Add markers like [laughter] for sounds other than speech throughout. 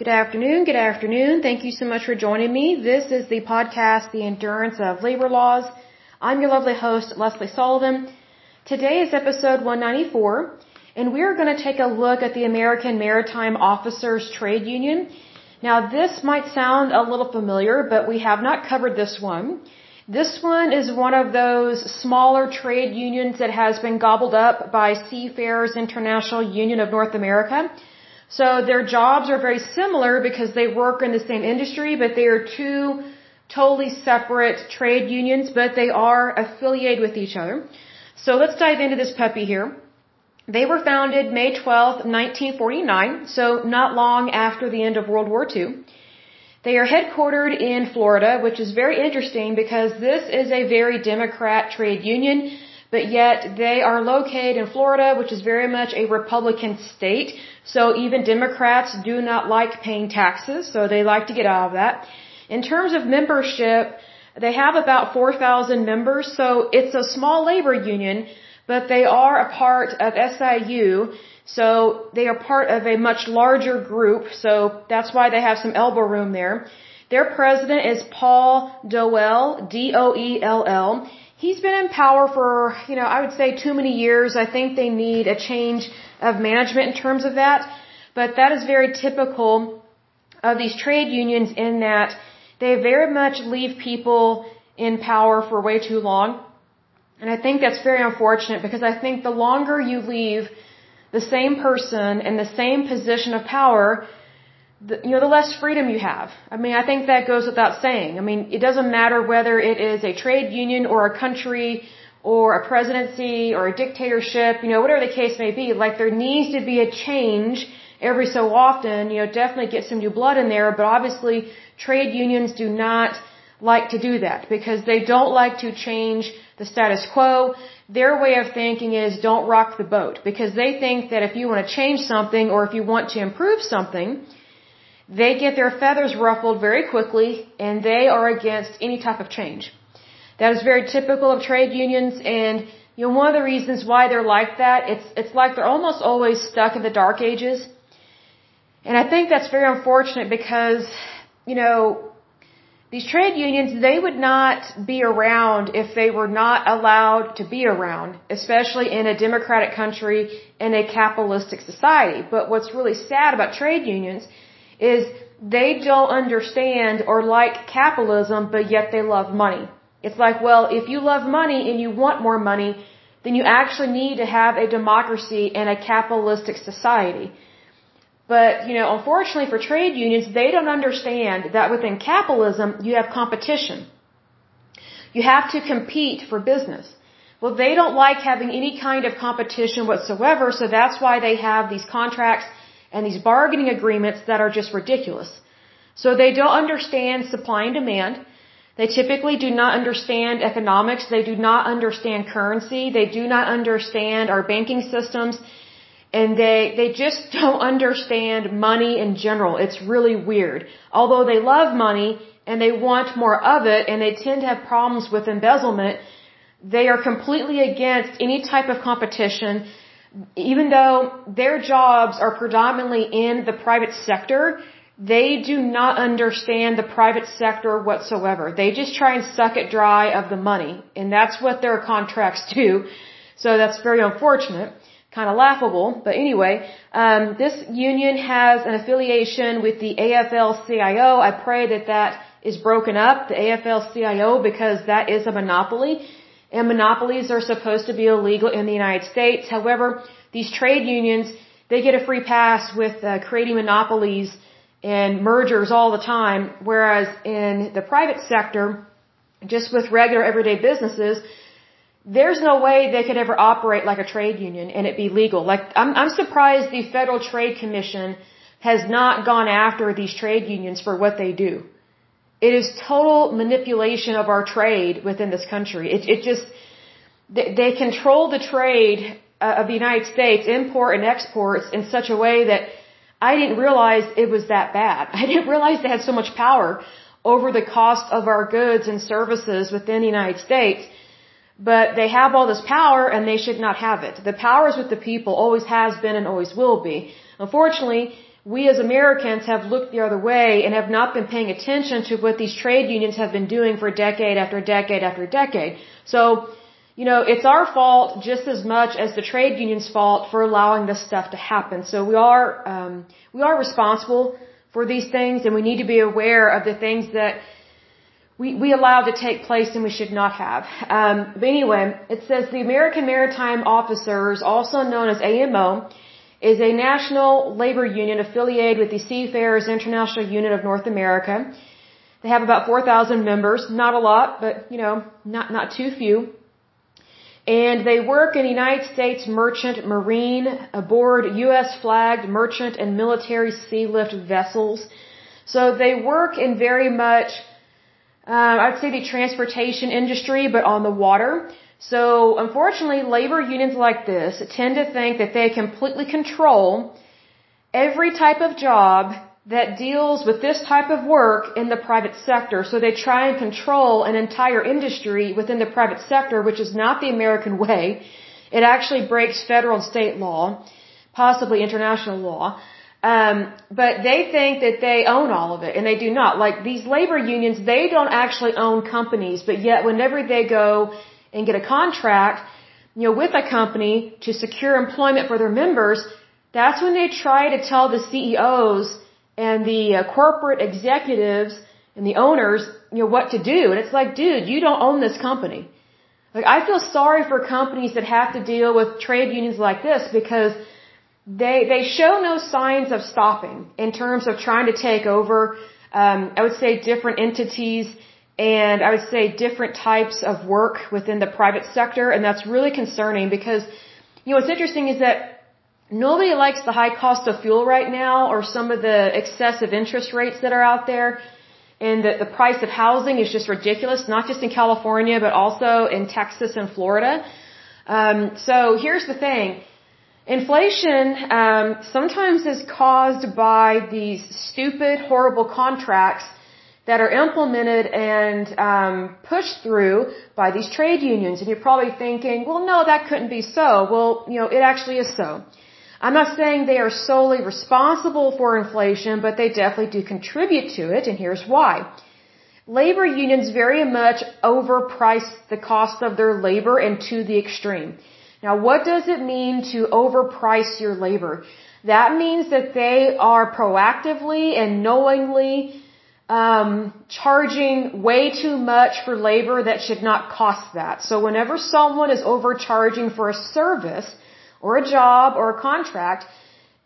Good afternoon. Good afternoon. Thank you so much for joining me. This is the podcast, The Endurance of Labor Laws. I'm your lovely host, Lesley Sullivan. Today is episode 194, and we're going to take a look at the American Maritime Officers Trade Union. Now, this might sound a little familiar, but we have not covered this one. This one is one of those smaller trade unions that has been gobbled up by Seafarers International Union of North America. So their jobs are very similar because they work in the same industry, but they are two totally separate trade unions, but they are affiliated with each other. So let's dive into this puppy here. They were founded May 12, 1949, so not long after the end of World War II. They are headquartered in Florida, which is very interesting because this is a very Democrat trade union but yet they are located in Florida, which is very much a Republican state. So even Democrats do not like paying taxes, so they like to get out of that. In terms of membership, they have about 4,000 members, so it's a small labor union, but they are a part of SIU, so they are part of a much larger group, so that's why they have some elbow room there. Their president is Paul Doell, D-O-E-L-L. He's been in power for, you know, I would say too many years. I think they need a change of management in terms of that. But that is very typical of these trade unions in that they very much leave people in power for way too long. And I think that's very unfortunate because I think the longer you leave the same person in the same position of power, the, you know, the less freedom you have. I mean, I think that goes without saying. I mean, it doesn't matter whether it is a trade union or a country or a presidency or a dictatorship, you know, whatever the case may be, like there needs to be a change every so often, you know, definitely get some new blood in there, but obviously trade unions do not like to do that because they don't like to change the status quo. Their way of thinking is don't rock the boat because they think that if you want to change something or if you want to improve something, they get their feathers ruffled very quickly and they are against any type of change. That is very typical of trade unions and you know one of the reasons why they're like that it's it's like they're almost always stuck in the dark ages. And I think that's very unfortunate because you know these trade unions they would not be around if they were not allowed to be around, especially in a democratic country in a capitalistic society. But what's really sad about trade unions is they don't understand or like capitalism, but yet they love money. It's like, well, if you love money and you want more money, then you actually need to have a democracy and a capitalistic society. But, you know, unfortunately for trade unions, they don't understand that within capitalism, you have competition. You have to compete for business. Well, they don't like having any kind of competition whatsoever, so that's why they have these contracts and these bargaining agreements that are just ridiculous. So they don't understand supply and demand. They typically do not understand economics. They do not understand currency. They do not understand our banking systems. And they, they just [laughs] don't understand money in general. It's really weird. Although they love money and they want more of it and they tend to have problems with embezzlement, they are completely against any type of competition even though their jobs are predominantly in the private sector, they do not understand the private sector whatsoever. They just try and suck it dry of the money. And that's what their contracts do. So that's very unfortunate. Kind of laughable. But anyway, um, this union has an affiliation with the AFL-CIO. I pray that that is broken up, the AFL-CIO, because that is a monopoly and monopolies are supposed to be illegal in the United States. However, these trade unions, they get a free pass with uh, creating monopolies and mergers all the time, whereas in the private sector, just with regular everyday businesses, there's no way they could ever operate like a trade union and it be legal. Like, I'm, I'm surprised the Federal Trade Commission has not gone after these trade unions for what they do. It is total manipulation of our trade within this country. It, it just, they, they control the trade uh, of the United States, import and exports in such a way that I didn't realize it was that bad. [laughs] I didn't realize they had so much power over the cost of our goods and services within the United States. But they have all this power and they should not have it. The power is with the people, always has been and always will be. Unfortunately, we as Americans have looked the other way and have not been paying attention to what these trade unions have been doing for decade after decade after decade. So, you know, it's our fault just as much as the trade union's fault for allowing this stuff to happen. So we are, um, we are responsible for these things and we need to be aware of the things that we, we allowed to take place and we should not have. Um, but anyway, it says the American Maritime Officers, also known as AMO, is a national labor union affiliated with the Seafarers International Union of North America. They have about 4,000 members, not a lot, but you know, not, not too few. And they work in the United States merchant marine aboard U.S. flagged merchant and military sea lift vessels. So they work in very much, uh, I'd say the transportation industry, but on the water. So unfortunately, labor unions like this tend to think that they completely control every type of job that deals with this type of work in the private sector. So they try and control an entire industry within the private sector, which is not the American [laughs] way. It actually breaks federal and state law, possibly international law. Um, but they think that they own all of it, and they do not. Like these labor unions, they don't actually own companies, but yet whenever they go and get a contract, you know, with a company to secure employment for their members, that's when they try to tell the CEOs and the uh, corporate executives and the owners, you know, what to do. And it's like, dude, you don't own this company. Like, I feel sorry for companies that have to deal with trade unions like this because they, they show no signs of stopping in terms of trying to take over, um, I would say different entities and I would say different types of work within the private sector, and that's really concerning because, you know, what's interesting is that nobody likes the high cost of fuel right now or some of the excessive interest rates that are out there, and that the price of housing is just ridiculous, not just in California, but also in Texas and Florida. Um, so here's the thing. Inflation um, sometimes is caused by these stupid, horrible contracts that are implemented and um, pushed through by these trade unions. And you're probably thinking, well, no, that couldn't be so. Well, you know, it actually is so. I'm not saying they are solely responsible for inflation, but they definitely do contribute to it, and here's why. Labor unions very much overprice the cost of their labor and to the extreme. Now, what does it mean to overprice your labor? That means that they are proactively and knowingly um, charging way too much for labor that should not cost that. So whenever someone is overcharging for a service or a job or a contract,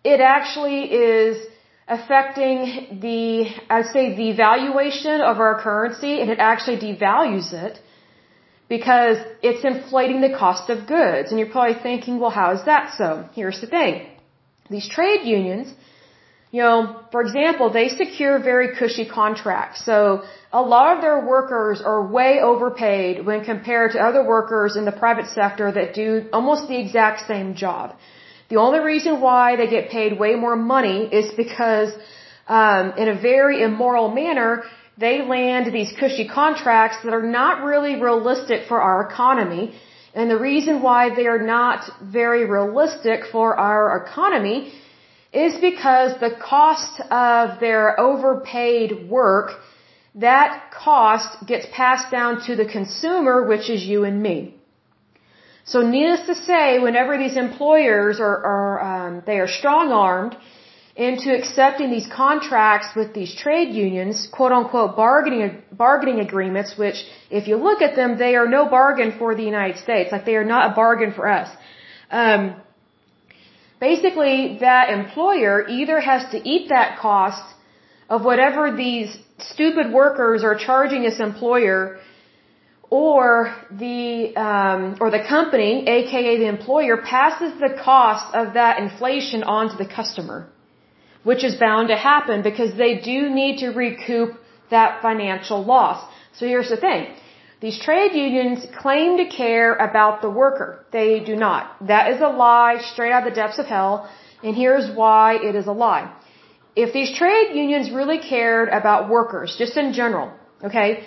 it actually is affecting the, I'd say, the valuation of our currency and it actually devalues it because it's inflating the cost of goods. And you're probably thinking, well, how is that so? Here's the thing. These trade unions, you know, for example, they secure very cushy contracts. So a lot of their workers are way overpaid when compared to other workers in the private sector that do almost the exact same job. The only reason why they get paid way more money is because, um, in a very immoral manner, they land these cushy contracts that are not really realistic for our economy. And the reason why they are not very realistic for our economy is because the cost of their overpaid work, that cost gets passed down to the consumer, which is you and me. So needless to say, whenever these employers are, are um, they are strong-armed into accepting these contracts with these trade unions, quote unquote bargaining bargaining agreements, which if you look at them, they are no bargain for the United States. Like they are not a bargain for us. Um, basically that employer either has to eat that cost of whatever these stupid workers are charging this employer or the um, or the company, aka the employer, passes the cost of that inflation on to the customer, which is bound to happen because they do need to recoup that financial loss. So here's the thing: these trade unions claim to care about the worker. They do not. That is a lie straight out of the depths of hell, and here's why it is a lie. If these trade unions really cared about workers, just in general, okay,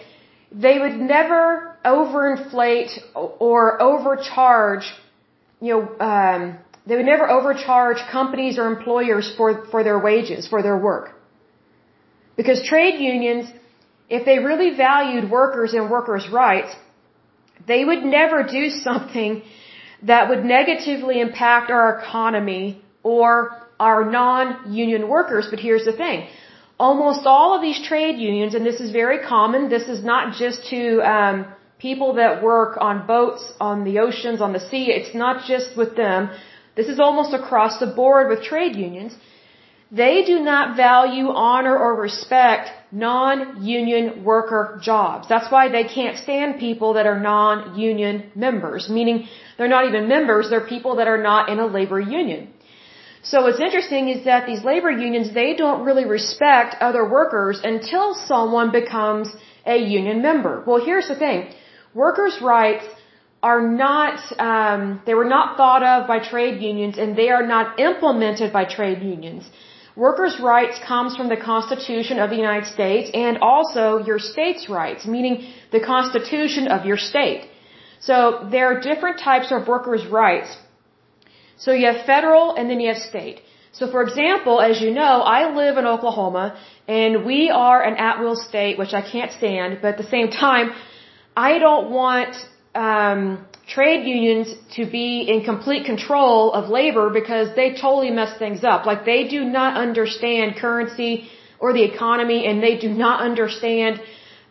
they would never overinflate or overcharge, you know, um, they would never overcharge companies or employers for, for their wages, for their work. Because trade unions, if they really valued workers and workers' rights, they would never do [laughs] something that would negatively impact our economy or our non-union workers. But here's the thing. Almost all of these trade unions, and this is very common, this is not just to um, people that work on boats, on the oceans, on the sea, it's not just with them. This is almost across the board with trade unions. They do not value, honor, or respect non-union worker jobs. That's why they can't stand people that are non-union members, meaning they're not even members, they're people that are not in a labor union. So what's interesting is that these labor unions, they don't really respect other workers until someone becomes a union member. Well, here's the thing. Workers' rights are not, um, they were not thought of by trade unions and they are not implemented by trade unions. Workers' rights comes from the Constitution of the United States and also your state's rights, meaning the Constitution of your state. So there are different types of workers' rights. So you have federal and then you have state. So for example, as you know, I live in Oklahoma and we are an at-will state, which I can't stand, but at the same time, I don't want um, trade unions to be in complete control of labor because they totally mess things up. Like they do not understand currency or the economy and they do not understand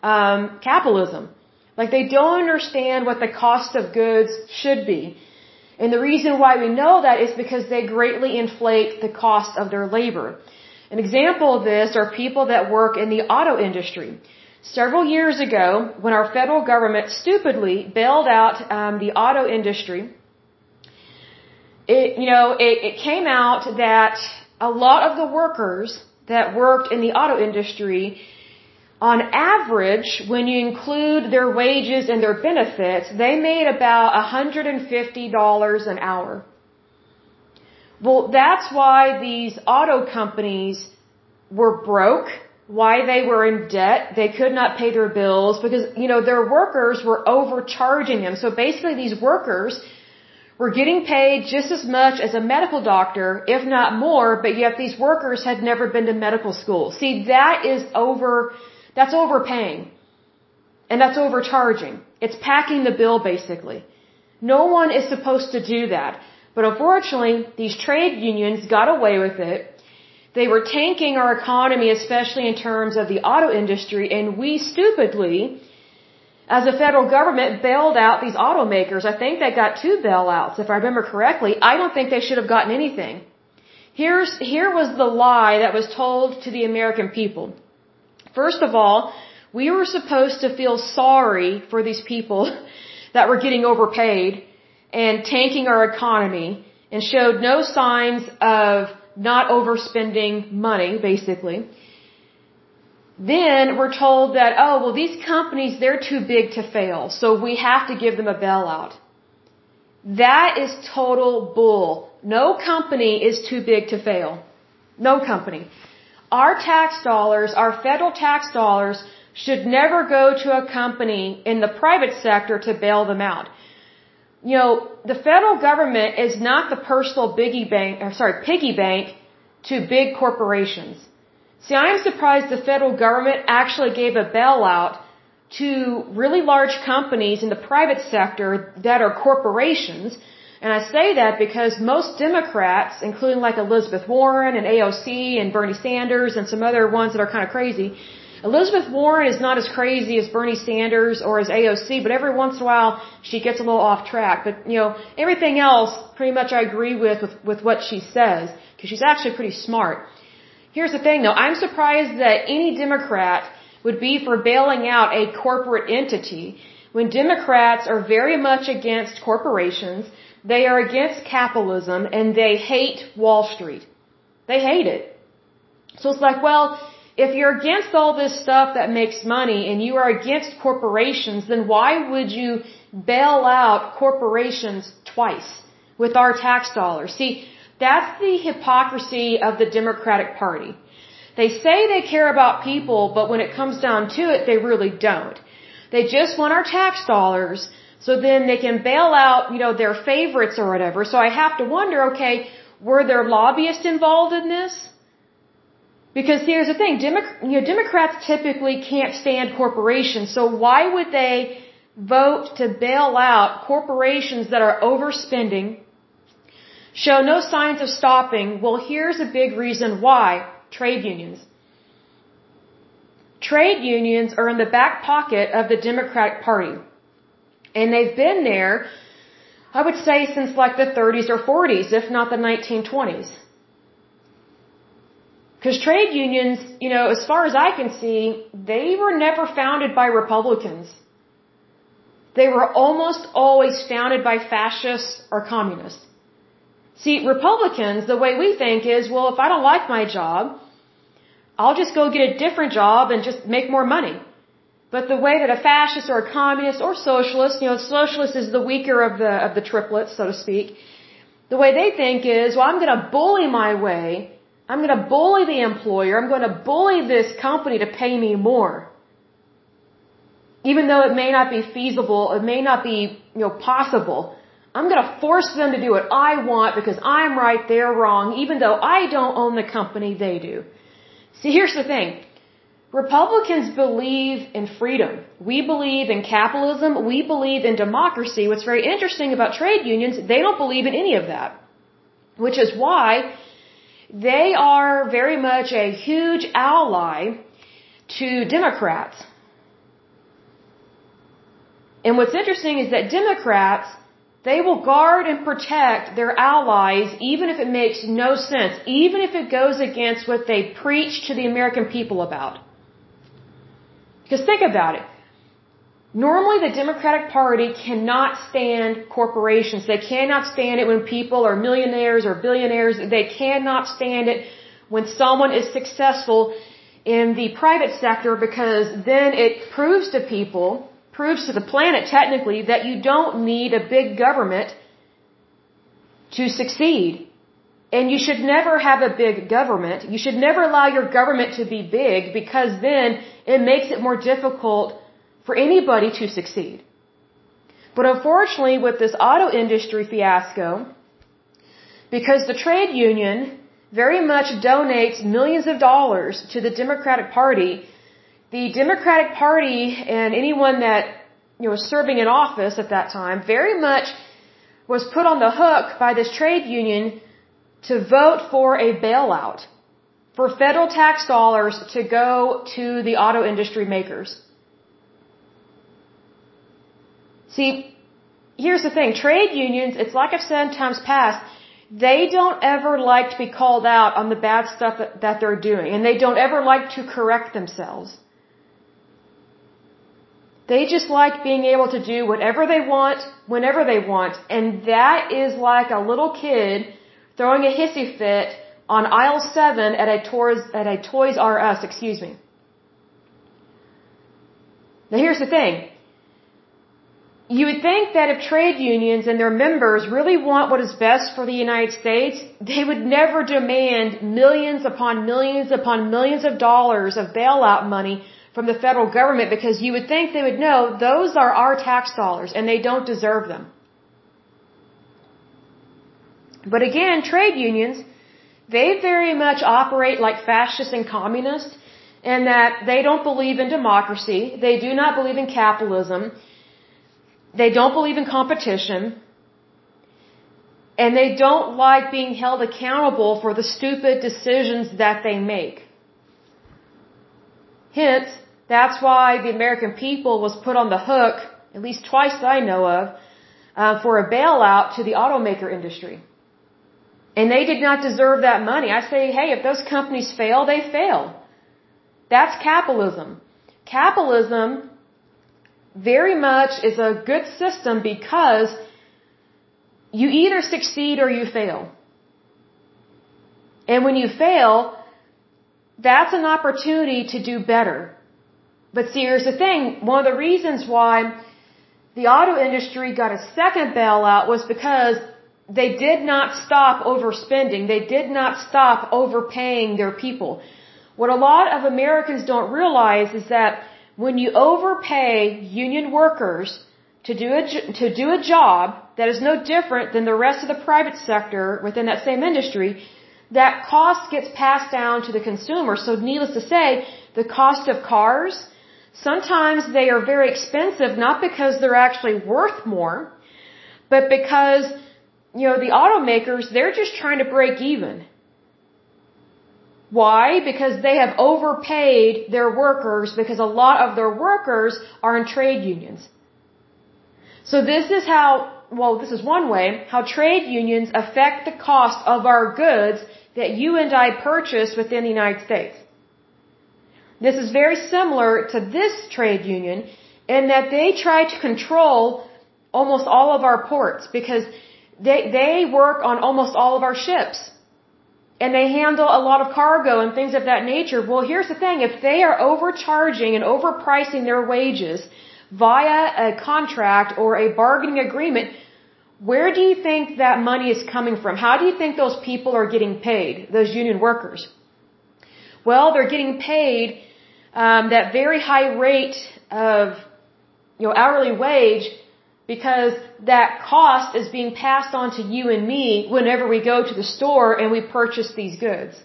um, capitalism. Like they don't understand what the cost of goods should be. And the reason why we know that is because they greatly inflate the cost of their labor. An example of this are people that work in the auto industry. Several years ago, when our federal government stupidly bailed out um, the auto industry, it, you know, it, it came out that a lot of the workers that worked in the auto industry, on average, when you include their wages and their benefits, they made about $150 an hour. Well, that's why these auto companies were broke why they were in debt. They could not pay their bills because, you know, their workers were overcharging them. So basically these workers were getting paid just as much as a medical doctor, if not more, but yet these workers had never been to medical school. See, that is over, that's overpaying. And that's overcharging. It's packing the bill basically. No one is supposed to do that. But unfortunately, these trade unions got away with it they were tanking our economy, especially in terms of the auto industry, and we stupidly, as a federal government, bailed out these automakers. I think they got two bailouts, if I remember correctly. I don't think they should have gotten anything. Here's, here was the lie that was told to the American people. First of all, we were supposed to feel sorry for these people [laughs] that were getting overpaid and tanking our economy and showed no signs of not overspending money, basically. Then we're told that, oh, well, these companies, they're too big to fail, so we have to give them a bailout. That is total bull. No company is too big to fail. No company. Our tax dollars, our federal tax dollars, should never go to a company in the private sector to bail them out you know, the federal government is not the personal biggie bank, or sorry, piggy bank to big corporations. See, I am surprised the federal government actually gave a bailout to really large companies in the private sector that are corporations. And I say that because most Democrats, including like Elizabeth Warren and AOC and Bernie Sanders and some other ones that are kind of crazy, Elizabeth Warren is not as crazy as Bernie Sanders or as AOC, but every once in a while she gets a little off track. But, you know, everything else pretty much I agree with, with, with what she says, because she's actually pretty smart. Here's the thing though, I'm surprised that any Democrat would be for bailing out a corporate entity when Democrats are very much against corporations, they are against capitalism, and they hate Wall Street. They hate it. So it's like, well, if you're against all this stuff that makes money and you are against corporations, then why would you bail out corporations twice with our tax dollars? See, that's the hypocrisy of the Democratic Party. They say they care about people, but when it comes down to it, they really don't. They just want our tax dollars So then they can bail out, you know, their favorites or whatever. So I have to wonder, okay, were there lobbyists involved in this? Because here's the thing, Demo- you know, Democrats typically can't stand corporations, so why would they vote to bail out corporations that are overspending, show no signs of stopping? Well, here's a big reason why. Trade unions. Trade unions are in the back pocket of the Democratic Party. And they've been there, I would say, since like the 30s or 40s, if not the 1920s. Because trade unions, you know, as far as I can see, they were never founded by Republicans. They were almost always founded by fascists or communists. See, Republicans, the way we think is, well, if I don't like my job, I'll just go get a different job and just make more money. But the way that a fascist or a communist or socialist, you know, socialist is the weaker of the of the triplets, so to speak. The way they think is, well, I'm going to bully my way. I'm going to bully the employer. I'm going to bully this company to pay me more. Even though it may not be feasible, it may not be, you know, possible. I'm going to force them to do what I want because I'm right, they're wrong, even though I don't own the company, they do. See, here's the thing. Republicans believe in freedom. We believe in capitalism. We believe in democracy. What's very interesting about trade unions, they don't believe in any of that. Which is why they are very much a huge ally to Democrats. And what's interesting is that Democrats, they will guard and protect their allies even if it makes no sense, even if it goes against what they preach to the American people about. Because think about it. Normally the Democratic Party cannot stand corporations. They cannot stand it when people are millionaires or billionaires. They cannot stand it when someone is successful in the private sector because then it proves to people, proves to the planet technically that you don't need a big government to succeed. And you should never have a big government. You should never allow your government to be big because then it makes it more difficult for anybody to succeed. But unfortunately, with this auto industry fiasco, because the trade union very much donates millions of dollars to the Democratic Party, the Democratic Party and anyone that you know was serving in office at that time very much was put on the hook by this trade union to vote for a bailout for federal tax dollars to go to the auto industry makers. See, here's the thing. Trade unions, it's like I've said in times past, they don't ever like to be called out on the bad stuff that, that they're doing, and they don't ever like to correct themselves. They just like being able to do whatever they want, whenever they want, and that is like a little kid throwing a hissy fit on aisle 7 at a Toys, at a Toys R Us, excuse me. Now here's the thing. You would think that if trade unions and their members really want what is best for the United States, they would never demand millions upon millions upon millions of dollars of bailout money from the federal government because you would think they would know those are our tax dollars and they don't deserve them. But again, trade unions, they very much operate like fascists and communists in that they don't believe in democracy. They do not believe in capitalism. They don't believe in competition. And they don't like being held accountable for the stupid decisions that they make. Hence, that's why the American people was put on the hook, at least twice that I know of, uh, for a bailout to the automaker industry. And they did not deserve that money. I say, hey, if those companies fail, they fail. That's capitalism. Capitalism very much is a good system because you either succeed or you fail. And when you fail, that's an opportunity to do better. But see, here's the thing. One of the reasons why the auto industry got a second bailout was because they did not stop overspending. They did not stop overpaying their people. What a lot of Americans don't realize is that when you overpay union workers to do a, to do a job that is no different than the rest of the private sector within that same industry, that cost gets passed down to the consumer. So needless to say, the cost of cars, sometimes they are very expensive not because they're actually worth more, but because, you know, the automakers, they're just trying to break even. Why? Because they have overpaid their workers because a lot of their workers are in trade unions. So this is how, well, this is one way, how trade unions affect the cost of our goods that you and I purchase within the United States. This is very similar to this trade union in that they try to control almost all of our ports because they, they work on almost all of our ships and they handle a lot of cargo and things of that nature. Well, here's the thing. If they are overcharging and overpricing their wages via a contract or a bargaining agreement, where do you think that money is coming from? How do you think those people are getting paid, those union workers? Well, they're getting paid um, that very high rate of you know hourly wage because that cost is being passed on to you and me whenever we go to the store and we purchase these goods.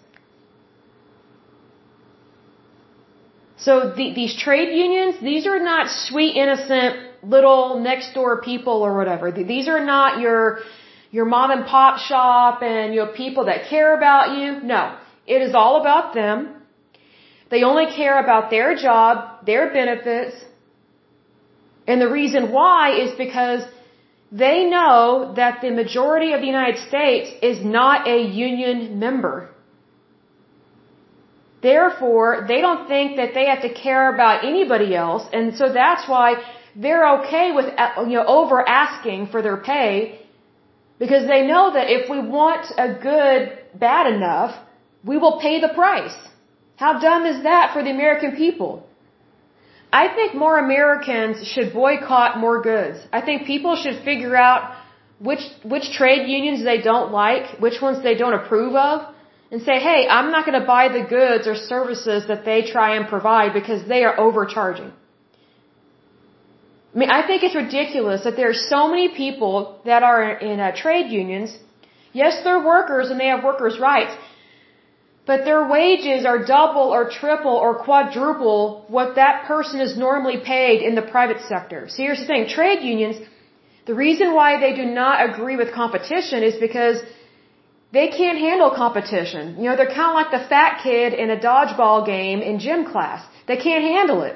So the, these trade unions, these are not sweet, innocent little next door people or whatever. These are not your your mom and pop shop and your people that care about you. No, it is all about them. They only care about their job, their benefits, and the reason why is because they know that the majority of the United States is not a union member. Therefore, they don't think that they have to care about anybody else, and so that's why they're okay with uh, you know over asking for their pay because they know that if we want a good bad enough, we will pay the price. How dumb is that for the American people? I think more Americans should boycott more goods. I think people should figure out which which trade unions they don't like, which ones they don't approve of, and say, "Hey, I'm not going to buy the goods or services that they try and provide because they are overcharging." I mean, I think it's ridiculous that there are so many people that are in uh, trade unions. Yes, they're workers and they have workers' rights, but their wages are double or triple or quadruple what that person is normally paid in the private sector. So here's the thing, trade unions, the reason why they do not agree with competition is because they can't handle competition. You know, they're kind of like the fat kid in a dodgeball game in gym class. They can't handle it.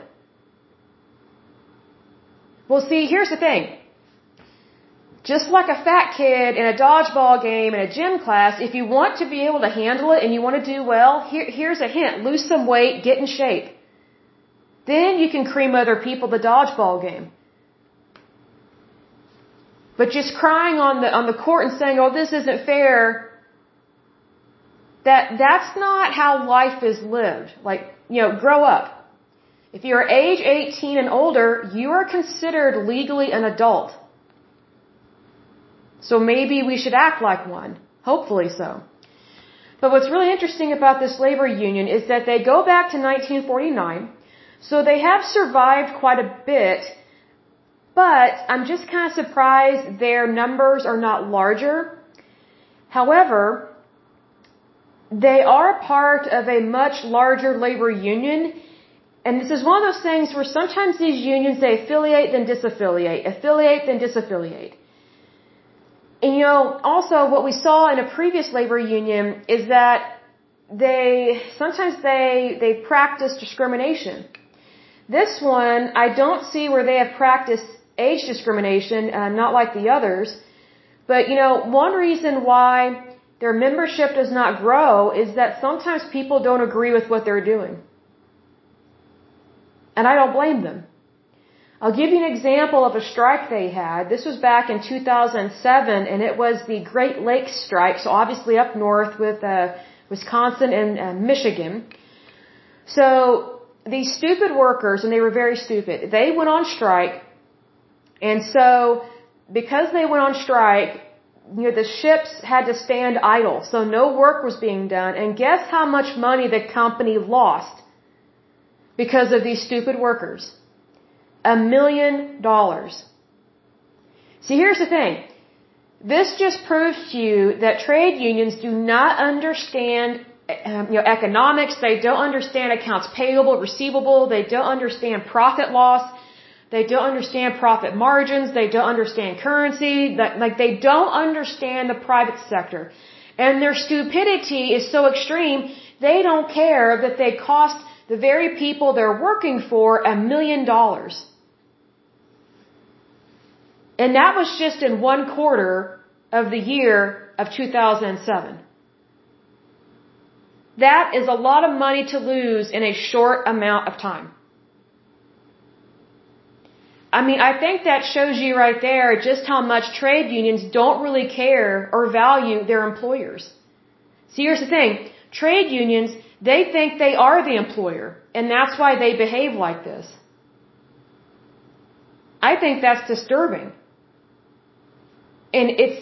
Well, see, here's the thing. Just like a fat kid in a dodgeball game in a gym class, if you want to be able to handle it and you want to do well, here, here's a hint. Lose some weight, get in shape. Then you can cream other people the dodgeball game. But just crying on the, on the court and saying, oh, this isn't fair, that, that's not how life is lived. Like, you know, grow up. If you're age 18 and older, you are considered legally an adult. So maybe we should act like one. Hopefully so. But what's really interesting about this labor union is that they go back to 1949. So they have survived quite a bit. But I'm just kind of surprised their numbers are not larger. However, they are part of a much larger labor union. And this is one of those things where sometimes these unions, they affiliate, then disaffiliate, affiliate, then disaffiliate. And you know, also what we saw in a previous labor union is that they, sometimes they, they practice discrimination. This one, I don't see where they have practiced age discrimination, uh, not like the others. But you know, one reason why their membership does not grow is that sometimes people don't agree with what they're doing. And I don't blame them. I'll give you an example of a strike they had. This was back in 2007, and it was the Great Lakes strike, so obviously up north with uh, Wisconsin and uh, Michigan. So these stupid workers, and they were very stupid, they went on strike, and so because they went on strike, you know, the ships had to stand idle, so no work was being done, and guess how much money the company lost because of these stupid workers? A million dollars. See, here's the thing. This just proves to you that trade unions do not understand um, you know, economics. They don't understand accounts payable, receivable. They don't understand profit loss. They don't understand profit margins. They don't understand currency. Like they don't understand the private sector. And their stupidity is so extreme, they don't care that they cost the very people they're working for a million dollars. And that was just in one quarter of the year of 2007. That is a lot of money to lose in a short amount of time. I mean, I think that shows you right there just how much trade unions don't really care or value their employers. See, here's the thing. Trade unions, they think they are the employer, and that's why they behave like this. I think that's disturbing. And it's,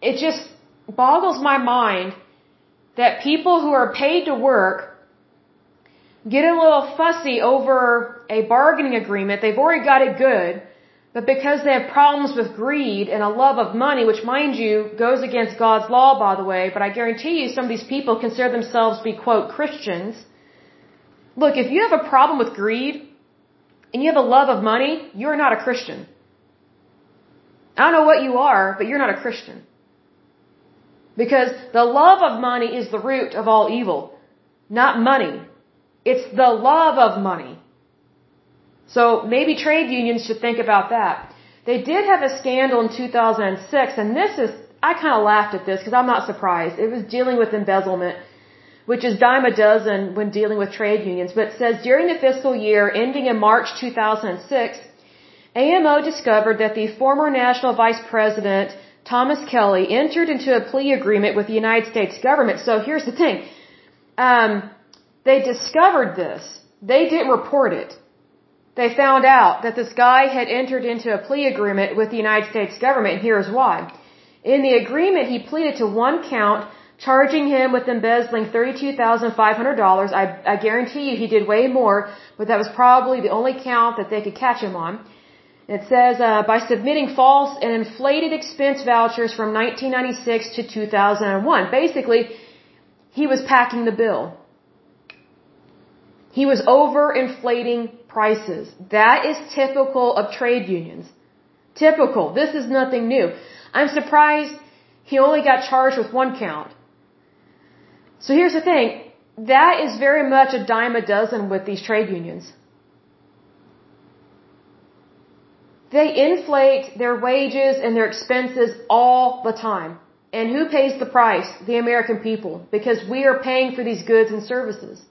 it just boggles my mind that people who are paid to work get a little fussy over a bargaining agreement. They've already got it good, but because they have problems with greed and a love of money, which mind you goes against God's law, by the way, but I guarantee you some of these people consider themselves to be quote Christians. Look, if you have a problem with greed and you have a love of money, you're not a Christian. I don't know what you are, but you're not a Christian. Because the love of money is the root of all evil, not money. It's the love of money. So maybe trade unions should think about that. They did have a scandal in 2006, and this is, I kind of laughed at this because I'm not surprised. It was dealing with embezzlement, which is dime a dozen when dealing with trade unions. But it says during the fiscal year ending in March 2006, AMO discovered that the former National Vice President Thomas Kelly entered into a plea agreement with the United States government. So here's the thing. Um, they discovered this. They didn't report it. They found out that this guy had entered into a plea agreement with the United States government, and here's why. In the agreement, he pleaded to one count, charging him with embezzling $32,500. I, I guarantee you he did way more, but that was probably the only count that they could catch him on. It says, uh, by submitting false and inflated expense vouchers from 1996 to 2001. Basically, he was packing the bill. He was overinflating prices. That is typical of trade unions. Typical. This is nothing new. I'm surprised he only got charged with one count. So here's the thing. That is very much a dime a dozen with these trade unions. They inflate their wages and their expenses all the time. And who pays the price? The American people. Because we are paying for these goods and services.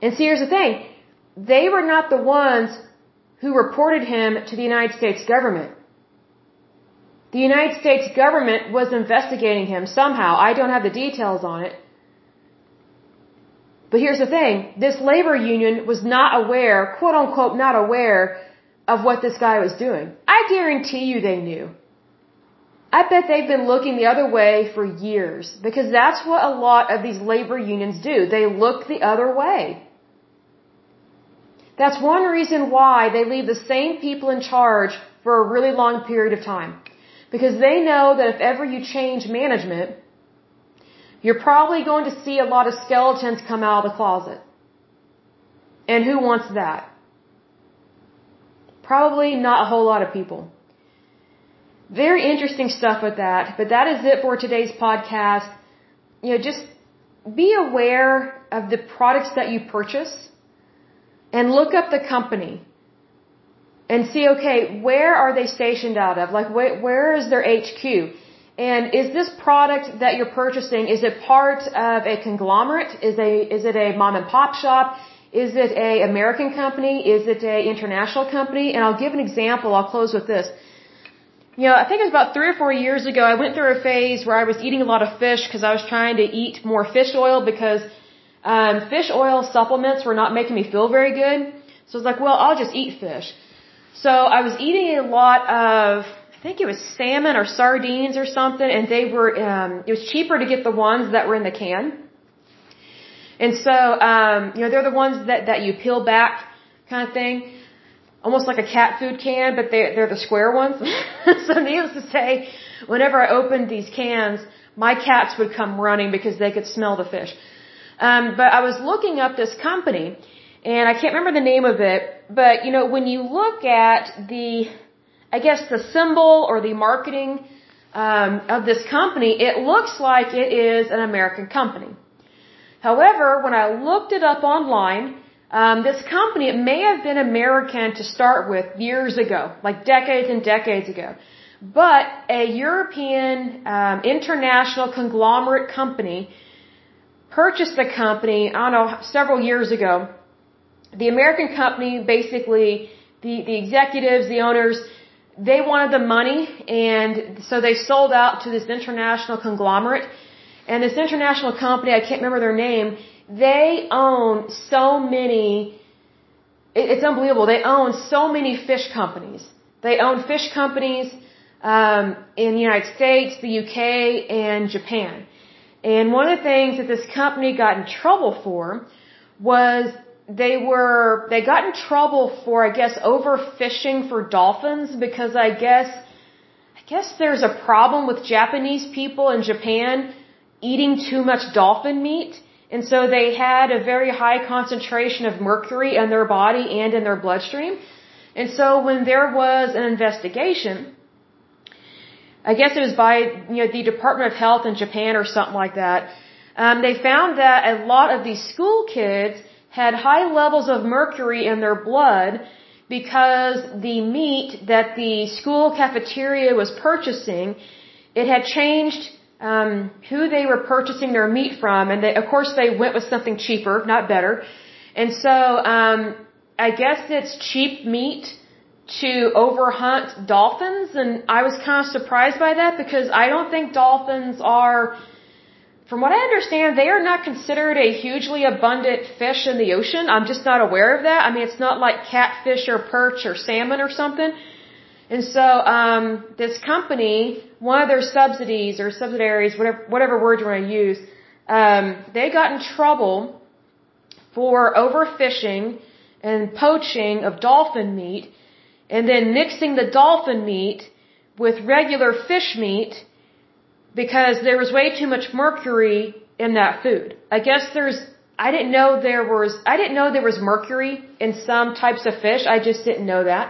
And see, here's the thing. They were not the ones who reported him to the United States government. The United States government was investigating him somehow. I don't have the details on it. But here's the thing. This labor union was not aware, quote unquote, not aware of what this guy was doing. I guarantee you they knew. I bet they've been looking the other way for years because that's what a lot of these labor unions do. They look the other way. That's one reason why they leave the same people in charge for a really long period of time. Because they know that if ever you change management, you're probably going to see a lot of skeletons come out of the closet. And who wants that? Probably not a whole lot of people. Very interesting stuff with that, but that is it for today's podcast. You know, just be aware of the products that you purchase and look up the company and see, okay, where are they stationed out of? Like, where, is their HQ? And is this product that you're purchasing, is it part of a conglomerate? Is, a, is it a mom and pop shop? Is it a American company? Is it a international company? And I'll give an example. I'll close with this. You know, I think it was about three or four years ago, I went through a phase where I was eating a lot of fish because I was trying to eat more fish oil because um, fish oil supplements were not making me feel very good. So I was like, well, I'll just eat fish. So I was eating a lot of, I think it was salmon or sardines or something, and they were, um, it was cheaper to get the ones that were in the can. And so, um, you know, they're the ones that, that you peel back kind of thing. almost like a cat food can, but they they're the square ones. [laughs] so needless to say, whenever I opened these cans, my cats would come running because they could smell the fish. Um, but I was looking up this company, and I can't remember the name of it. But you know, when you look at the, I guess the symbol or the marketing um, of this company, it looks like it is an American company. However, when I looked it up online, um, this company, it may have been American to start with years ago, like decades and decades ago. But a European um, international conglomerate company purchased the company, I don't know, several years ago. The American company basically, the, the executives, the owners, they wanted the money and so they sold out to this international conglomerate. And this international company, I can't remember their name, they own so many, it's unbelievable. They own so many fish companies. They own fish companies um, in the United States, the UK, and Japan. And one of the things that this company got in trouble for was they were they got in trouble for I guess overfishing for dolphins because I guess I guess there's a problem with Japanese people in Japan eating too much dolphin meat. And so they had a very high concentration of mercury in their body and in their bloodstream. And so when there was an investigation I guess it was by you know the Department of Health in Japan or something like that um, they found that a lot of these school kids had high levels of mercury in their blood because the meat that the school cafeteria was purchasing, it had changed um, who they were purchasing their meat from, and they, of course they went with something cheaper, not better. And so um, I guess it's cheap meat to overhunt dolphins, and I was kind of surprised by that because I don't think dolphins are from what I understand, they are not considered a hugely abundant fish in the ocean. I'm just not aware of that. I mean, it's not like catfish or perch or salmon or something. And so, um, this company, one of their subsidies or subsidiaries, whatever, whatever word you want to use, um, they got in trouble for overfishing and poaching of dolphin meat and then mixing the dolphin meat with regular fish meat because there was way too much mercury in that food. I guess there's I didn't know there was I didn't know there was mercury in some types of fish. I just didn't know that.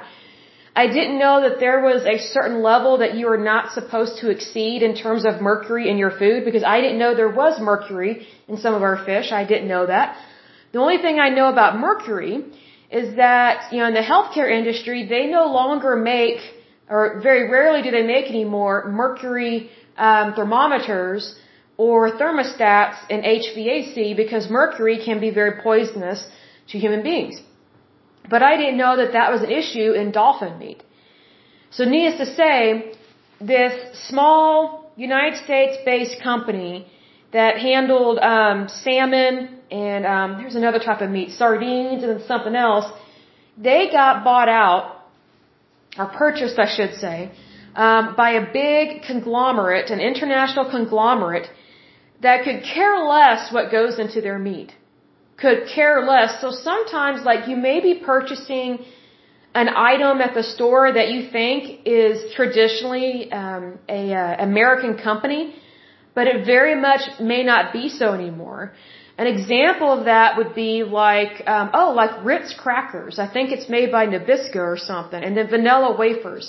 I didn't know that there was a certain level that you are not supposed to exceed in terms of mercury in your food because I didn't know there was mercury in some of our fish. I didn't know that. The only thing I know about mercury is that, you know, in the healthcare industry, they no longer make or very rarely do they make anymore mercury um, thermometers or thermostats in HVAC because mercury can be very poisonous to human beings. But I didn't know that that was an issue in dolphin meat. So needless to say, this small United States-based company that handled um, salmon and um, there's another type of meat, sardines and something else, they got bought out or purchased, I should say, um, by a big conglomerate, an international conglomerate, that could care less what goes into their meat. Could care less. So sometimes, like, you may be purchasing an item at the store that you think is traditionally um, a uh, American company, but it very much may not be so anymore. An example of that would be like, um, oh, like Ritz crackers. I think it's made by Nabisco or something, and then vanilla wafers.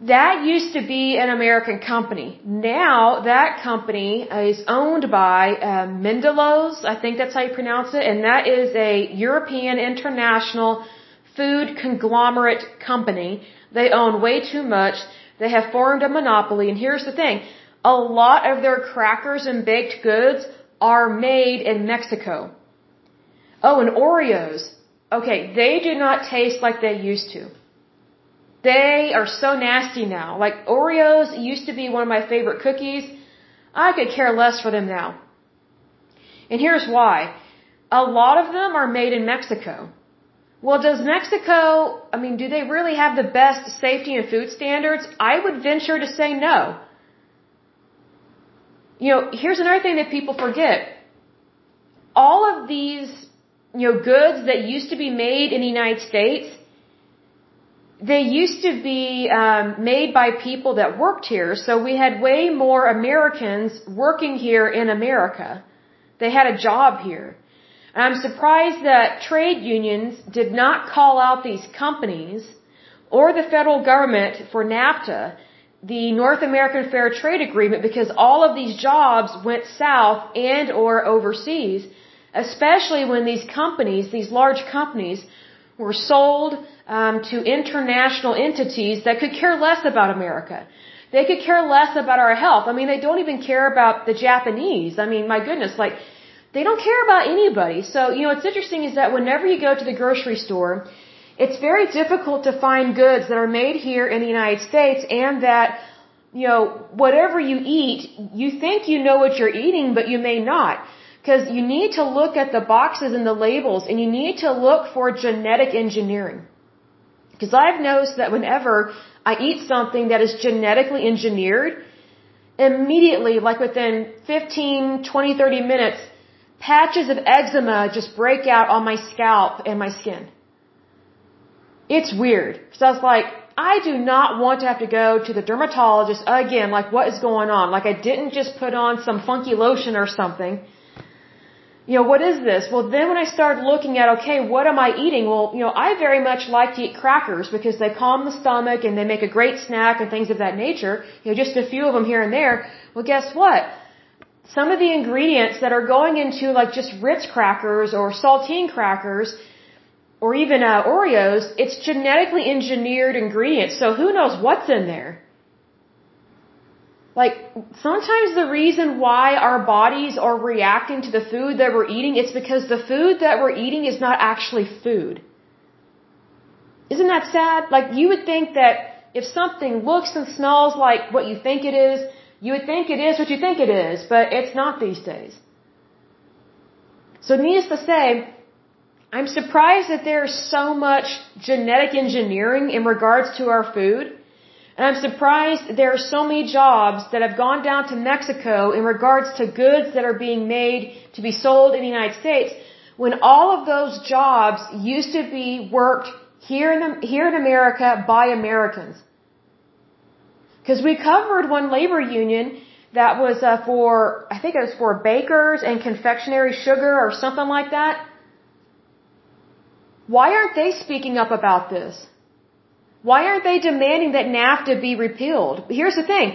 That used to be an American company. Now that company is owned by uh, Mendelows, I think that's how you pronounce it, and that is a European international food conglomerate company. They own way too much. They have formed a monopoly, and here's the thing. A lot of their crackers and baked goods are made in Mexico. Oh, and Oreos. Okay, they do not taste like they used to. They are so nasty now. Like Oreos used to be one of my favorite cookies. I could care less for them now. And here's why. A lot of them are made in Mexico. Well, does Mexico, I mean, do they really have the best safety and food standards? I would venture to say no. You know, here's another thing that people forget. All of these you know, goods that used to be made in the United States, they used to be um, made by people that worked here. So we had way more Americans working here in America. They had a job here. And I'm surprised that trade unions did not call out these companies or the federal government for NAFTA, the North American Fair Trade Agreement, because all of these jobs went south and or overseas especially when these companies, these large companies, were sold um, to international entities that could care less about America. They could care less about our health. I mean, they don't even care about the Japanese. I mean, my goodness, like, they don't care about anybody. So, you know, what's interesting is that whenever you go to the grocery store, it's very difficult to find goods that are made here in the United States and that, you know, whatever you eat, you think you know what you're eating, but you may not. Because you need to look at the boxes and the labels and you need to look for genetic engineering. Because I've noticed that whenever I eat something that is genetically engineered, immediately, like within 15, 20, 30 minutes, patches of eczema just break out on my scalp and my skin. It's weird. So I was like, I do not want to have to go to the dermatologist again, like what is going on? Like I didn't just put on some funky lotion or something you know, what is this? Well, then when I started looking at, okay, what am I eating? Well, you know, I very much like to eat crackers because they calm the stomach and they make a great snack and things of that nature. You know, just a few of them here and there. Well, guess what? Some of the ingredients that are going into like just Ritz crackers or saltine crackers or even uh, Oreos, it's genetically engineered ingredients. So who knows what's in there? Like, sometimes the reason why our bodies are reacting to the food that we're eating, it's because the food that we're eating is not actually food. Isn't that sad? Like, you would think that if something looks and smells like what you think it is, you would think it is what you think it is, but it's not these days. So needless to say, I'm surprised that there's so much genetic engineering in regards to our food. And I'm surprised there are so many jobs that have gone down to Mexico in regards to goods that are being made to be sold in the United States when all of those jobs used to be worked here in, the, here in America by Americans. Because we covered one labor union that was uh, for, I think it was for bakers and confectionery sugar or something like that. Why aren't they speaking up about this? Why aren't they demanding that NAFTA be repealed? Here's the thing.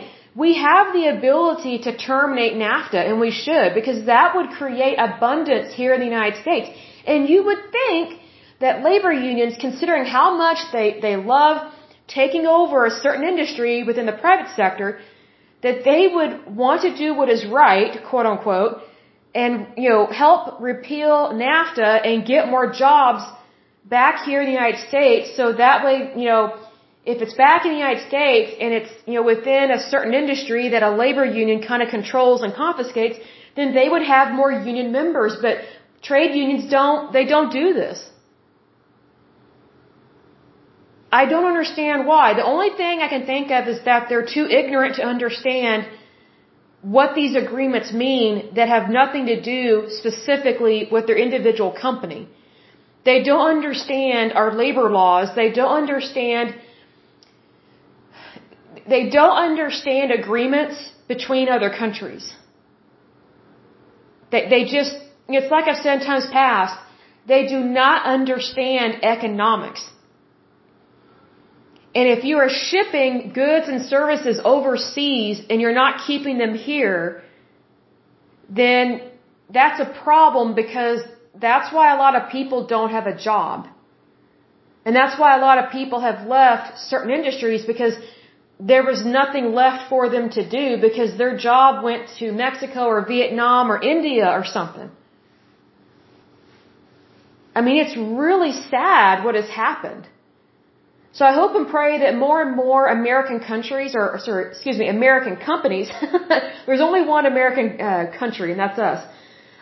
We have the ability to terminate NAFTA, and we should, because that would create abundance here in the United States. And you would think that labor unions, considering how much they, they love taking over a certain industry within the private sector, that they would want to do what is right, quote unquote, and, you know, help repeal NAFTA and get more jobs back here in the United States so that way, you know, if it's back in the United States and it's, you know, within a certain industry that a labor union kind of controls and confiscates, then they would have more union members. But trade unions don't, they don't do this. I don't understand why. The only thing I can think of is that they're too ignorant to understand what these agreements mean that have nothing to do specifically with their individual company. They don't understand our labor laws. They don't understand they don't understand agreements between other countries. They, they just, it's like I've said in times past, they do not understand economics. And if you are shipping goods and services overseas and you're not keeping them here, then that's a problem because that's why a lot of people don't have a job. And that's why a lot of people have left certain industries because there was nothing left for them to do because their job went to Mexico or Vietnam or India or something. I mean, it's really sad what has happened. So I hope and pray that more and more American countries, or sorry, excuse me, American companies, [laughs] there's only one American uh, country and that's us.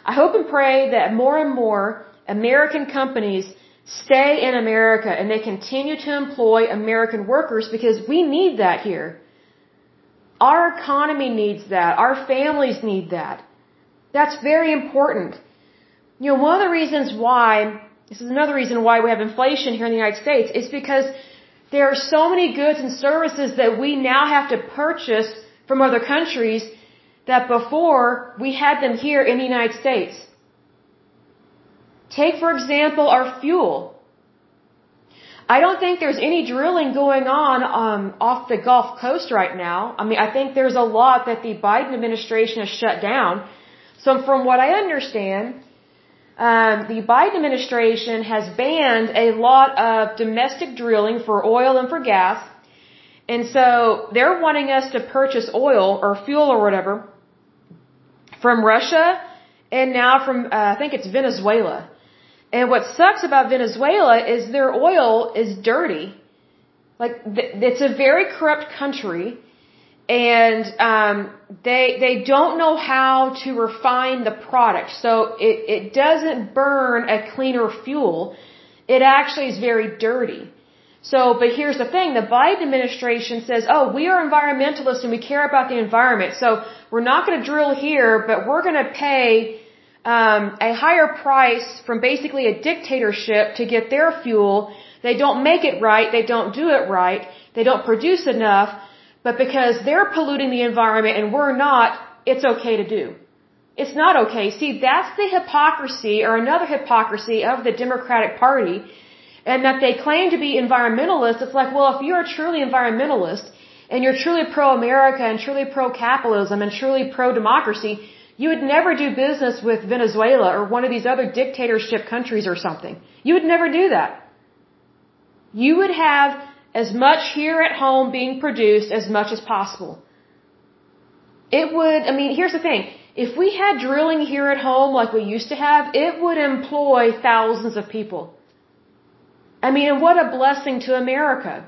I hope and pray that more and more American companies stay in America and they continue to employ American workers because we need that here. Our economy needs that. Our families need that. That's very important. You know, one of the reasons why, this is another reason why we have inflation here in the United States, is because there are so many goods and services that we now have to purchase from other countries that before we had them here in the United States. Take, for example, our fuel. I don't think there's any drilling going on um, off the Gulf Coast right now. I mean, I think there's a lot that the Biden administration has shut down. So, from what I understand, um, the Biden administration has banned a lot of domestic drilling for oil and for gas. And so they're wanting us to purchase oil or fuel or whatever from Russia and now from, uh, I think it's Venezuela. And what sucks about Venezuela is their oil is dirty. Like, it's a very corrupt country and um, they they don't know how to refine the product, so it it doesn't burn a cleaner fuel. It actually is very dirty. So, but here's the thing: the Biden administration says, "Oh, we are environmentalists and we care about the environment, so we're not going to drill here, but we're going to pay." Um, a higher price from basically a dictatorship to get their fuel. They don't make it right. They don't do it right. They don't produce enough but because they're polluting the environment and we're not, it's okay to do. It's not okay. See, that's the hypocrisy or another hypocrisy of the Democratic Party and that they claim to be environmentalists. It's like, well, if you're a truly environmentalist and you're truly pro-America and truly pro-capitalism and truly pro-democracy, you would never do business with Venezuela or one of these other dictatorship countries or something. You would never do that. You would have as much here at home being produced as much as possible. It would, I mean, here's the thing. If we had drilling here at home like we used to have, it would employ thousands of people. I mean, what a blessing to America.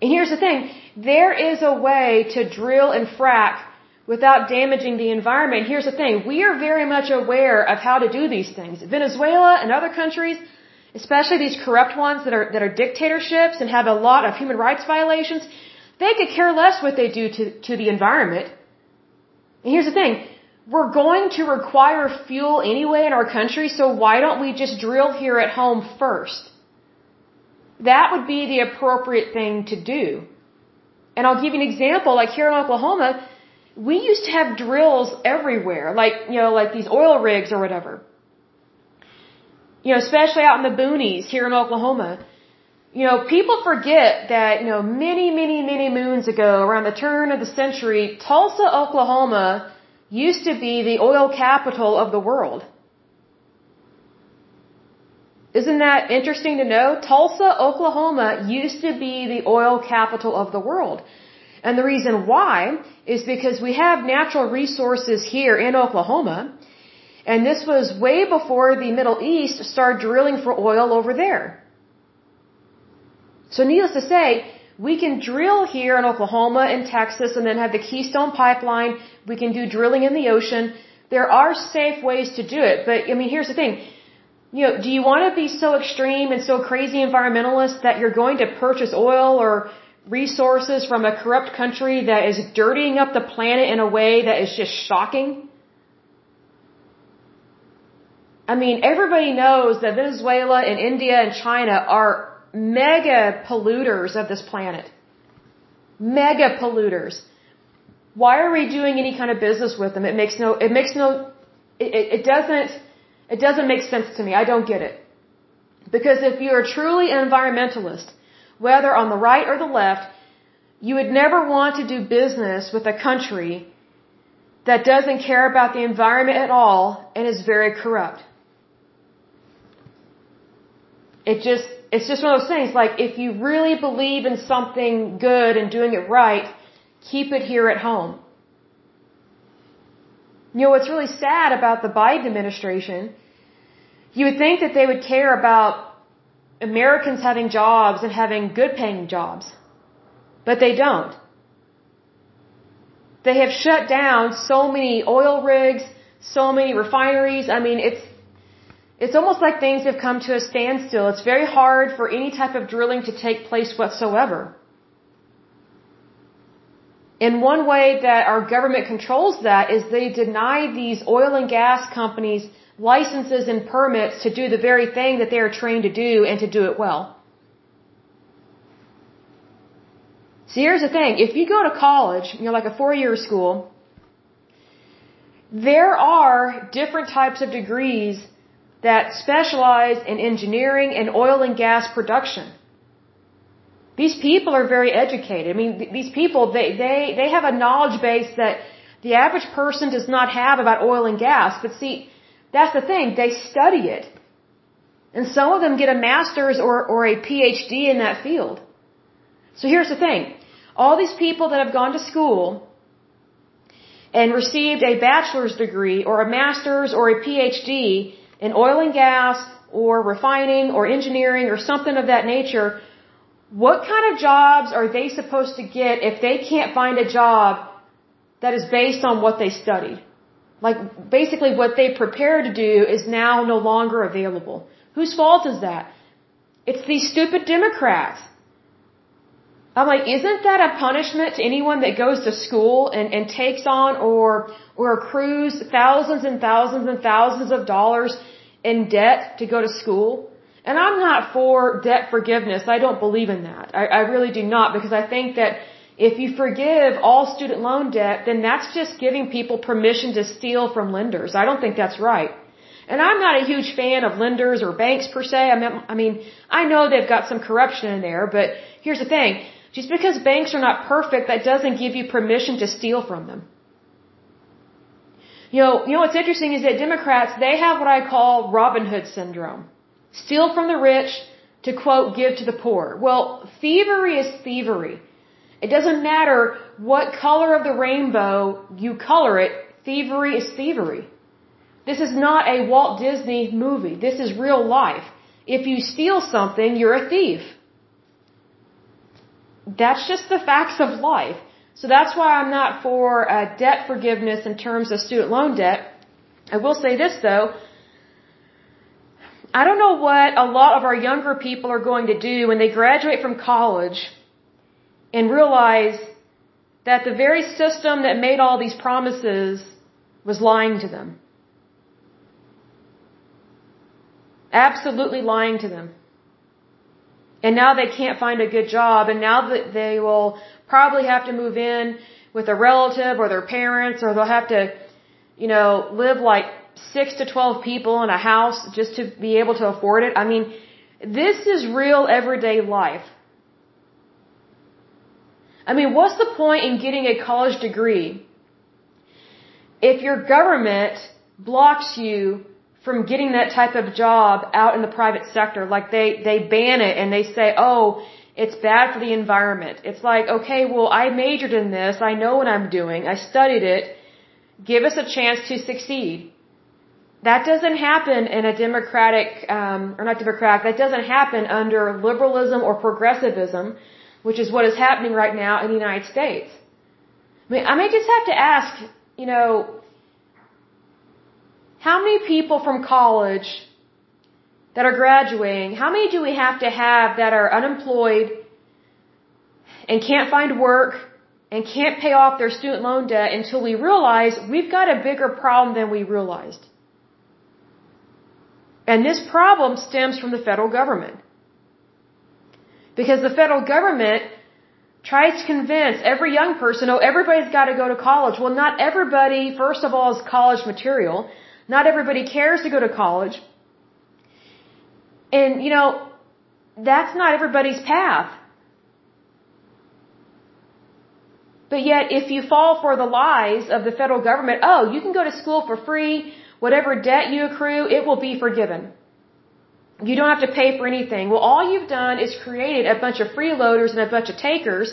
And here's the thing. There is a way to drill and frack without damaging the environment. Here's the thing. We are very much aware of how to do these things. Venezuela and other countries, especially these corrupt ones that are that are dictatorships and have a lot of human rights violations, they could care less what they do to to the environment. And here's the thing, we're going to require fuel anyway in our country, so why don't we just drill here at home first? That would be the appropriate thing to do. And I'll give you an example, like here in Oklahoma, we used to have drills everywhere, like, you know, like these oil rigs or whatever you know, especially out in the boonies here in Oklahoma. You know, people forget that, you know, many, many, many moons ago, around the turn of the century, Tulsa, Oklahoma used to be the oil capital of the world. Isn't that interesting to know? Tulsa, Oklahoma used to be the oil capital of the world. And the reason why is because we have natural resources here in Oklahoma and this was way before the Middle East started drilling for oil over there. So needless to say, we can drill here in Oklahoma and Texas and then have the Keystone Pipeline. We can do drilling in the ocean. There are safe ways to do it. But, I mean, here's the thing. You know, do you want to be so extreme and so crazy environmentalist that you're going to purchase oil or resources from a corrupt country that is dirtying up the planet in a way that is just shocking? I mean, everybody knows that Venezuela and India and China are mega polluters of this planet. Mega polluters. Why are we doing any kind of business with them? It makes no, it makes no, it, it doesn't, it doesn't make sense to me. I don't get it. Because if you're truly an environmentalist, whether on the right or the left, you would never want to do business with a country that doesn't care about the environment at all and is very corrupt. It just, it's just one of those things, like if you really believe in something good and doing it right, keep it here at home. You know, what's really sad about the Biden administration, you would think that they would care about Americans having jobs and having good paying jobs. But they don't. They have shut down so many oil rigs, so many refineries. I mean, it's, it's almost like things have come to a standstill. It's very hard for any type of drilling to take place whatsoever. And one way that our government controls that is they deny these oil and gas companies licenses and permits to do the very thing that they are trained to do and to do it well. See, here's the thing. If you go to college, you know, like a four-year school, there are different types of degrees that specialize in engineering and oil and gas production. These people are very educated. I mean, these people, they, they, they have a knowledge base that the average person does not have about oil and gas. But see, that's the thing. They study it. And some of them get a master's or, or a PhD in that field. So here's the thing. All these people that have gone to school and received a bachelor's degree or a master's or a PhD in oil and gas or refining or engineering or something of that nature, what kind of jobs are they supposed to get if they can't find a job that is based on what they studied? Like basically what they prepared to do is now no longer available. Whose fault is that? It's these stupid Democrats. I'm like, isn't that a punishment to anyone that goes to school and, and takes on or or accrues thousands and thousands and thousands of dollars in debt to go to school? And I'm not for debt forgiveness. I don't believe in that. I, I really do not because I think that if you forgive all student loan debt, then that's just giving people permission to steal from lenders. I don't think that's right. And I'm not a huge fan of lenders or banks per se. I mean, I mean, I know they've got some corruption in there, but here's the thing. Just because banks are not perfect, that doesn't give you permission to steal from them. You know, you know what's interesting is that Democrats, they have what I call Robin Hood syndrome. Steal from the rich to quote, give to the poor. Well, thievery is thievery. It doesn't matter what color of the rainbow you color it, thievery is thievery. This is not a Walt Disney movie. This is real life. If you steal something, you're a thief. That's just the facts of life. So that's why I'm not for uh, debt forgiveness in terms of student loan debt. I will say this though. I don't know what a lot of our younger people are going to do when they graduate from college and realize that the very system that made all these promises was lying to them. Absolutely lying to them. And now they can't find a good job and now that they will probably have to move in with a relative or their parents or they'll have to, you know, live like six to twelve people in a house just to be able to afford it. I mean, this is real everyday life. I mean, what's the point in getting a college degree if your government blocks you from getting that type of job out in the private sector? Like they, they ban it and they say, oh, it's bad for the environment. It's like, okay, well, I majored in this. I know what I'm doing. I studied it. Give us a chance to succeed. That doesn't happen in a democratic, um, or not democratic, that doesn't happen under liberalism or progressivism which is what is happening right now in the United States. I mean, I may just have to ask, you know, how many people from college that are graduating, how many do we have to have that are unemployed and can't find work and can't pay off their student loan debt until we realize we've got a bigger problem than we realized? And this problem stems from the federal government. Because the federal government tries to convince every young person, oh, everybody's got to go to college. Well, not everybody, first of all, is college material. Not everybody cares to go to college. And, you know, that's not everybody's path. But yet, if you fall for the lies of the federal government, oh, you can go to school for free, whatever debt you accrue, it will be forgiven. You don't have to pay for anything. Well, all you've done is created a bunch of freeloaders and a bunch of takers,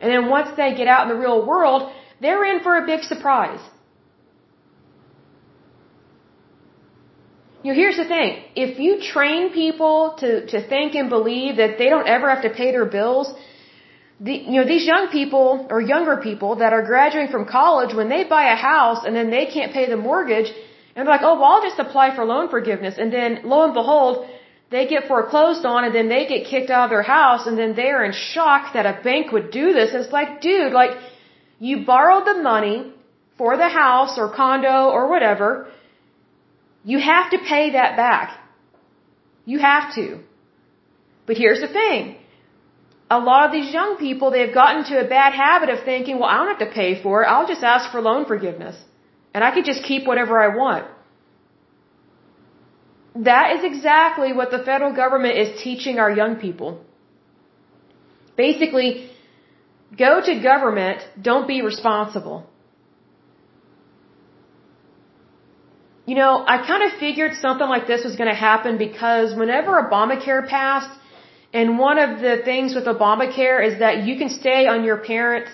and then once they get out in the real world, they're in for a big surprise. You know, here's the thing. If you train people to, to think and believe that they don't ever have to pay their bills, the, you know, these young people or younger people that are graduating from college, when they buy a house and then they can't pay the mortgage, and they're like, oh, well, I'll just apply for loan forgiveness. And then lo and behold, they get foreclosed on and then they get kicked out of their house and then they're in shock that a bank would do this. It's like, dude, like, you borrowed the money for the house or condo or whatever. You have to pay that back. You have to. But here's the thing. A lot of these young people, they've gotten to a bad habit of thinking, well, I don't have to pay for it. I'll just ask for loan forgiveness. And I could just keep whatever I want. That is exactly what the federal government is teaching our young people. Basically, go to government, don't be responsible. You know, I kind of figured something like this was going to happen because whenever Obamacare passed, and one of the things with Obamacare is that you can stay on your parents'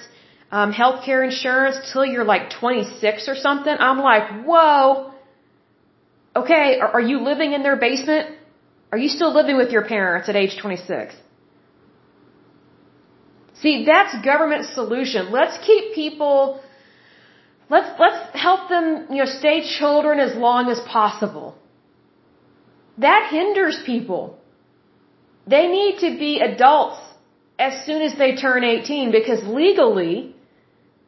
um, health care insurance till you're like 26 or something. I'm like, whoa. Okay, are, are you living in their basement? Are you still living with your parents at age 26? See, that's government solution. Let's keep people let's let's help them, you know, stay children as long as possible. That hinders people. They need to be adults as soon as they turn 18 because legally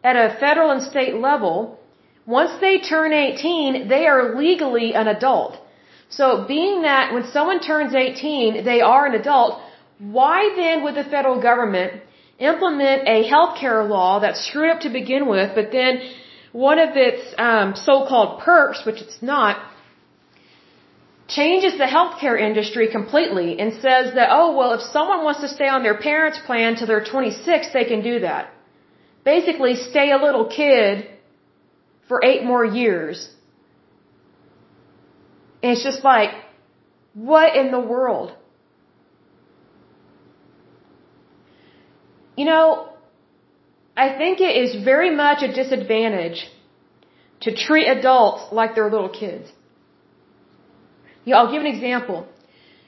at a federal and state level, once they turn 18, they are legally an adult. So being that when someone turns 18, they are an adult, why then would the federal government implement a healthcare law that's screwed up to begin with, but then one of its um, so-called perks, which it's not, changes the healthcare industry completely and says that, oh, well, if someone wants to stay on their parents' plan till they're 26, they can do that. Basically, stay a little kid for eight more years. And it's just like, what in the world? You know, I think it is very much a disadvantage to treat adults like they're little kids. You know, I'll give an example.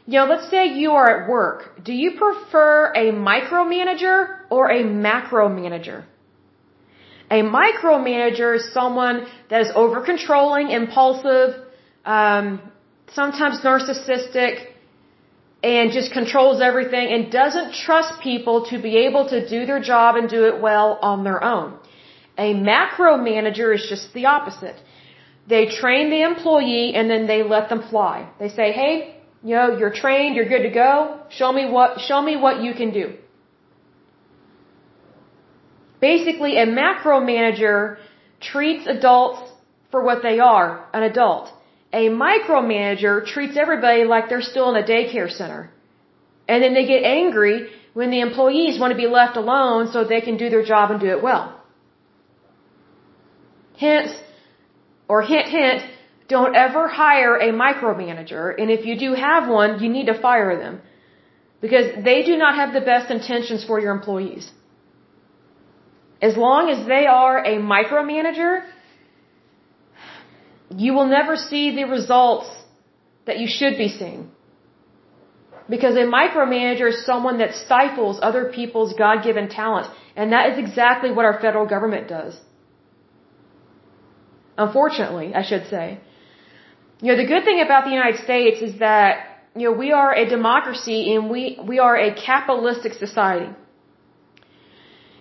You know, let's say you are at work. Do you prefer a micromanager or a macro manager? A micromanager is someone that is over controlling, impulsive, um, sometimes narcissistic, and just controls everything and doesn't trust people to be able to do their job and do it well on their own. A macro manager is just the opposite. They train the employee and then they let them fly. They say, "Hey, you know, you're trained, you're good to go. Show me what show me what you can do." Basically, a macro manager treats adults for what they are, an adult a micromanager treats everybody like they're still in a daycare center. And then they get angry when the employees want to be left alone so they can do their job and do it well. Hence, or hint hint, don't ever hire a micromanager, and if you do have one, you need to fire them. Because they do not have the best intentions for your employees. As long as they are a micromanager, you will never see the results that you should be seeing. Because a micromanager is someone that stifles other people's God given talent. And that is exactly what our federal government does. Unfortunately, I should say. You know, the good thing about the United States is that, you know, we are a democracy and we, we are a capitalistic society.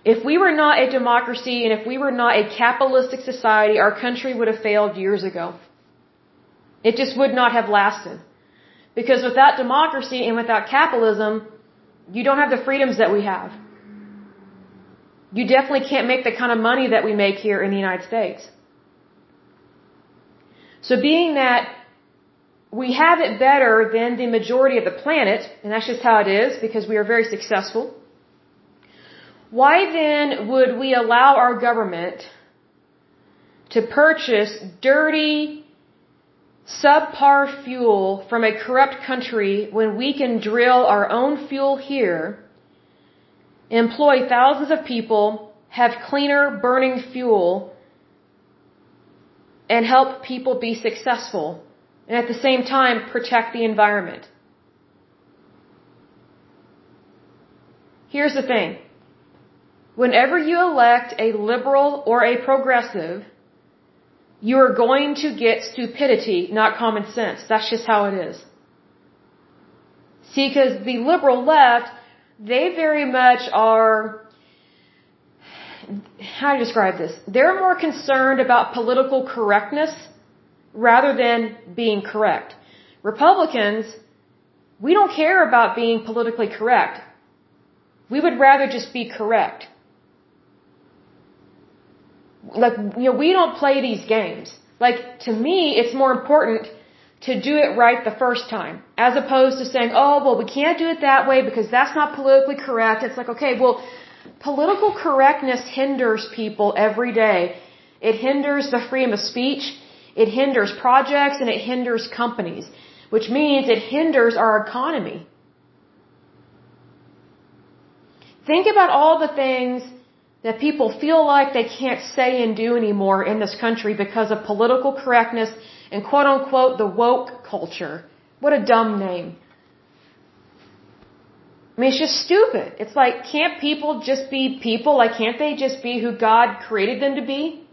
If we were not a democracy and if we were not a capitalistic society, our country would have failed years ago. It just would not have lasted. Because without democracy and without capitalism, you don't have the freedoms that we have. You definitely can't make the kind of money that we make here in the United States. So being that we have it better than the majority of the planet, and that's just how it is because we are very successful, why then would we allow our government to purchase dirty, subpar fuel from a corrupt country when we can drill our own fuel here, employ thousands of people, have cleaner burning fuel, and help people be successful, and at the same time protect the environment? Here's the thing. Whenever you elect a liberal or a progressive, you are going to get stupidity, not common sense. That's just how it is. See, because the liberal left, they very much are, how do you describe this? They're more concerned about political correctness rather than being correct. Republicans, we don't care about being politically correct. We would rather just be correct. Like, you know, we don't play these games. Like, to me, it's more important to do it right the first time, as opposed to saying, oh, well, we can't do it that way because that's not politically correct. It's like, okay, well, political correctness hinders people every day. It hinders the freedom of speech. It hinders projects and it hinders companies, which means it hinders our economy. Think about all the things that people feel like they can't say and do anymore in this country because of political correctness and quote unquote the woke culture. What a dumb name. I mean, it's just stupid. It's like, can't people just be people? Like, can't they just be who God created them to be?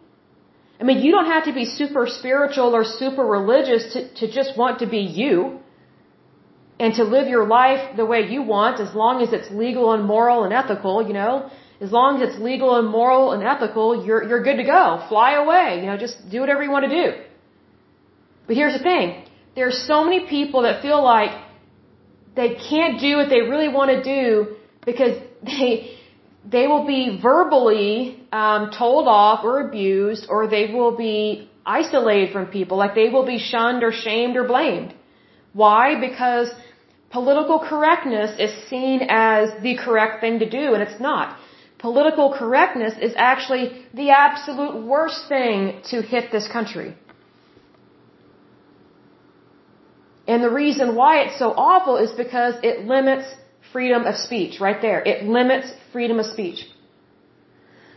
I mean, you don't have to be super spiritual or super religious to, to just want to be you and to live your life the way you want as long as it's legal and moral and ethical, you know. As long as it's legal and moral and ethical, you're, you're good to go. Fly away, you know, just do whatever you want to do. But here's the thing. There are so many people that feel like they can't do what they really want to do because [laughs] they they will be verbally um, told off or abused, or they will be isolated from people, like they will be shunned or shamed or blamed. Why? Because political correctness is seen as the correct thing to do, and it's not. Political correctness is actually the absolute worst thing to hit this country. And the reason why it's so awful is because it limits freedom of speech, right there. It limits freedom of speech.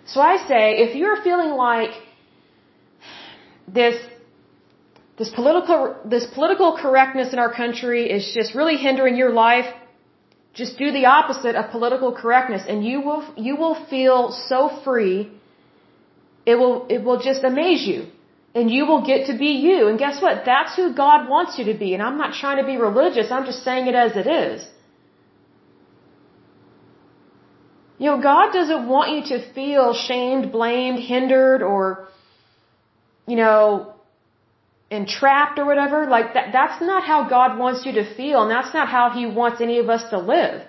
So I say, if you're feeling like this, this political, this political correctness in our country is just really hindering your life, just do the opposite of political correctness and you will, you will feel so free. It will, it will just amaze you and you will get to be you. And guess what? That's who God wants you to be. And I'm not trying to be religious. I'm just saying it as it is. You know, God doesn't want you to feel shamed, blamed, hindered, or, you know, entrapped or whatever. Like that, that's not how God wants you to feel. And that's not how He wants any of us to live.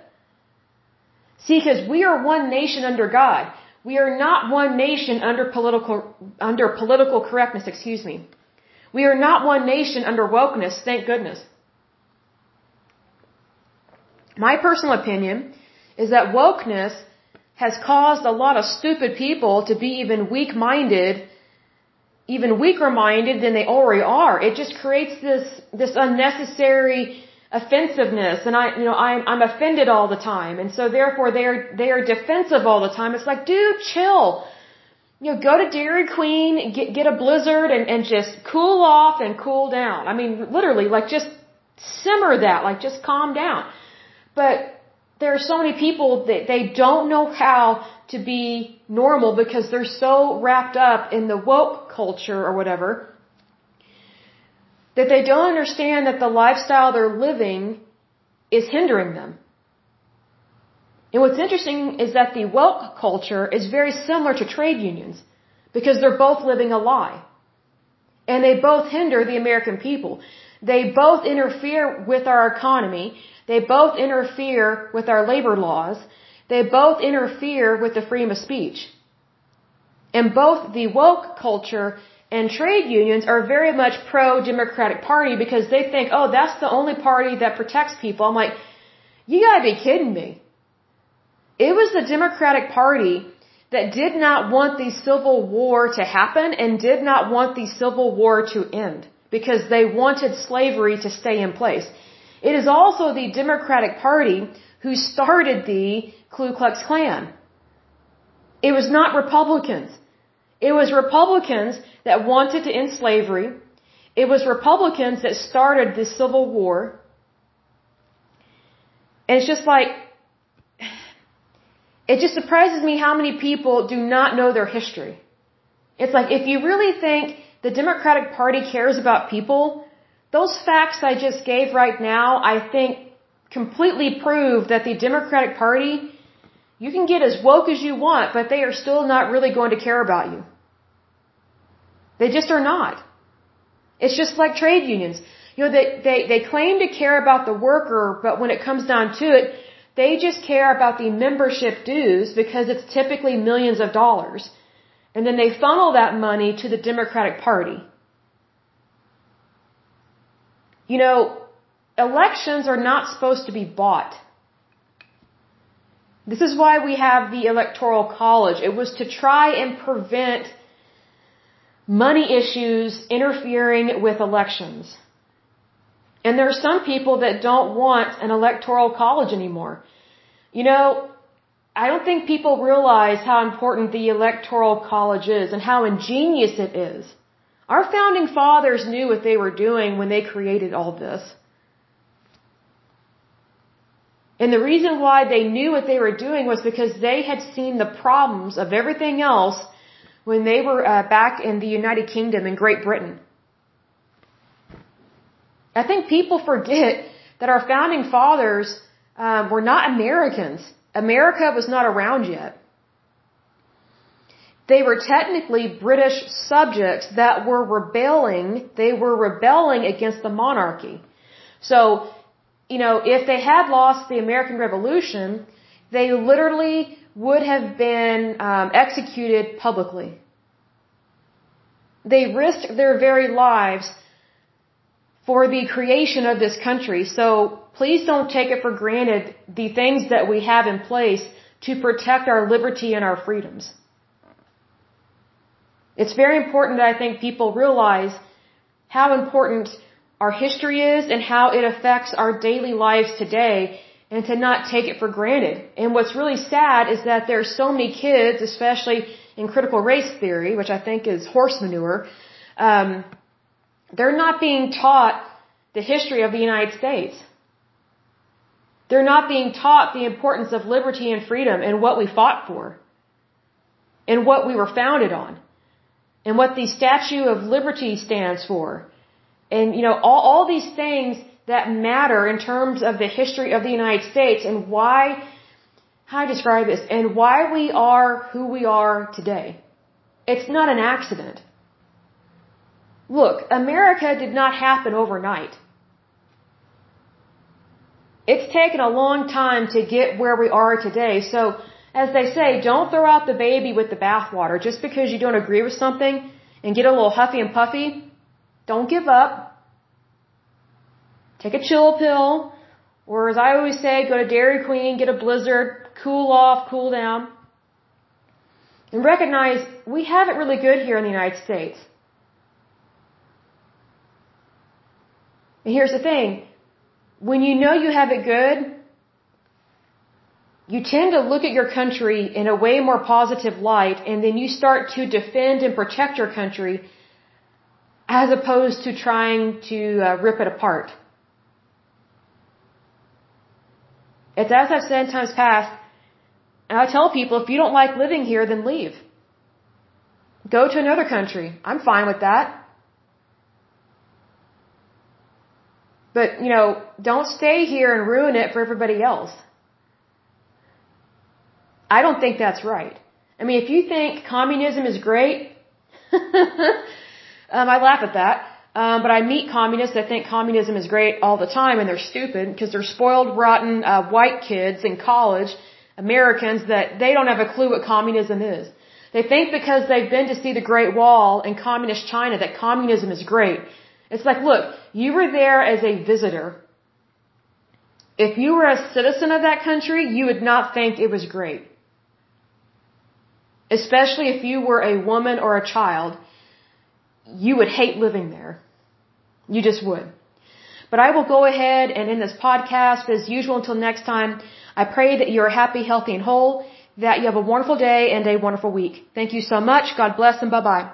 See, because we are one nation under God. We are not one nation under political, under political correctness, excuse me. We are not one nation under wokeness, thank goodness. My personal opinion is that wokeness has caused a lot of stupid people to be even weak-minded, even weaker-minded than they already are. It just creates this, this unnecessary offensiveness and I, you know, I'm, I'm offended all the time. And so therefore they're, they are defensive all the time. It's like, dude, chill. You know, go to Dairy Queen, get, get a blizzard and, and just cool off and cool down. I mean, literally, like just simmer that, like just calm down. But there are so many people that they don't know how to be normal because they're so wrapped up in the woke culture or whatever that they don't understand that the lifestyle they're living is hindering them. And what's interesting is that the woke culture is very similar to trade unions because they're both living a lie. And they both hinder the American people. They both interfere with our economy. They both interfere with our labor laws. They both interfere with the freedom of speech. And both the woke culture and trade unions are very much pro-Democratic Party because they think, oh, that's the only party that protects people. I'm like, you gotta be kidding me. It was the Democratic Party that did not want the Civil War to happen and did not want the Civil War to end because they wanted slavery to stay in place. It is also the Democratic Party who started the Ku Klux Klan. It was not Republicans. It was Republicans that wanted to end slavery. It was Republicans that started the Civil War. And it's just like, [sighs] it just surprises me how many people do not know their history. It's like, if you really think the Democratic Party cares about people, those facts I just gave right now, I think completely prove that the Democratic Party, you can get as woke as you want, but they are still not really going to care about you. They just are not. It's just like trade unions. You know, they, they, they claim to care about the worker, but when it comes down to it, they just care about the membership dues because it's typically millions of dollars. And then they funnel that money to the Democratic Party. You know, elections are not supposed to be bought. This is why we have the Electoral College. It was to try and prevent money issues interfering with elections. And there are some people that don't want an electoral college anymore. You know, I don't think people realize how important the electoral college is and how ingenious it is. Our founding fathers knew what they were doing when they created all this. And the reason why they knew what they were doing was because they had seen the problems of everything else when they were uh, back in the United Kingdom in Great Britain. I think people forget that our founding fathers um, were not Americans. America was not around yet. They were technically British subjects that were rebelling. They were rebelling against the monarchy. So, you know, if they had lost the American Revolution, they literally would have been um, executed publicly. They risked their very lives for the creation of this country. So please don't take it for granted the things that we have in place to protect our liberty and our freedoms. It's very important that I think people realize how important our history is and how it affects our daily lives today and to not take it for granted. And what's really sad is that there are so many kids, especially in critical race theory, which I think is horse manure, um, they're not being taught the history of the United States. They're not being taught the importance of liberty and freedom and what we fought for and what we were founded on and what the Statue of Liberty stands for. And, you know, all, all these things that matter in terms of the history of the United States and why, how I describe this, and why we are who we are today. It's not an accident. Look, America did not happen overnight. It's taken a long time to get where we are today. So, as they say, don't throw out the baby with the bathwater. Just because you don't agree with something and get a little huffy and puffy, don't give up. Take a chill pill. Or as I always say, go to Dairy Queen, get a blizzard, cool off, cool down. And recognize we have it really good here in the United States. And here's the thing. When you know you have it good, you tend to look at your country in a way more positive light and then you start to defend and protect your country as opposed to trying to uh, rip it apart. It's as I've said in times past, and I tell people if you don't like living here, then leave. Go to another country. I'm fine with that. But, you know, don't stay here and ruin it for everybody else. I don't think that's right. I mean, if you think communism is great, [laughs] um, I laugh at that. Um, but I meet communists that think communism is great all the time and they're stupid because they're spoiled, rotten, uh, white kids in college, Americans that they don't have a clue what communism is. They think because they've been to see the Great Wall in communist China that communism is great. It's like, look, you were there as a visitor. If you were a citizen of that country, you would not think it was great. Especially if you were a woman or a child, you would hate living there. You just would. But I will go ahead and in this podcast, as usual, until next time, I pray that you're happy, healthy, and whole, that you have a wonderful day and a wonderful week. Thank you so much. God bless and bye bye.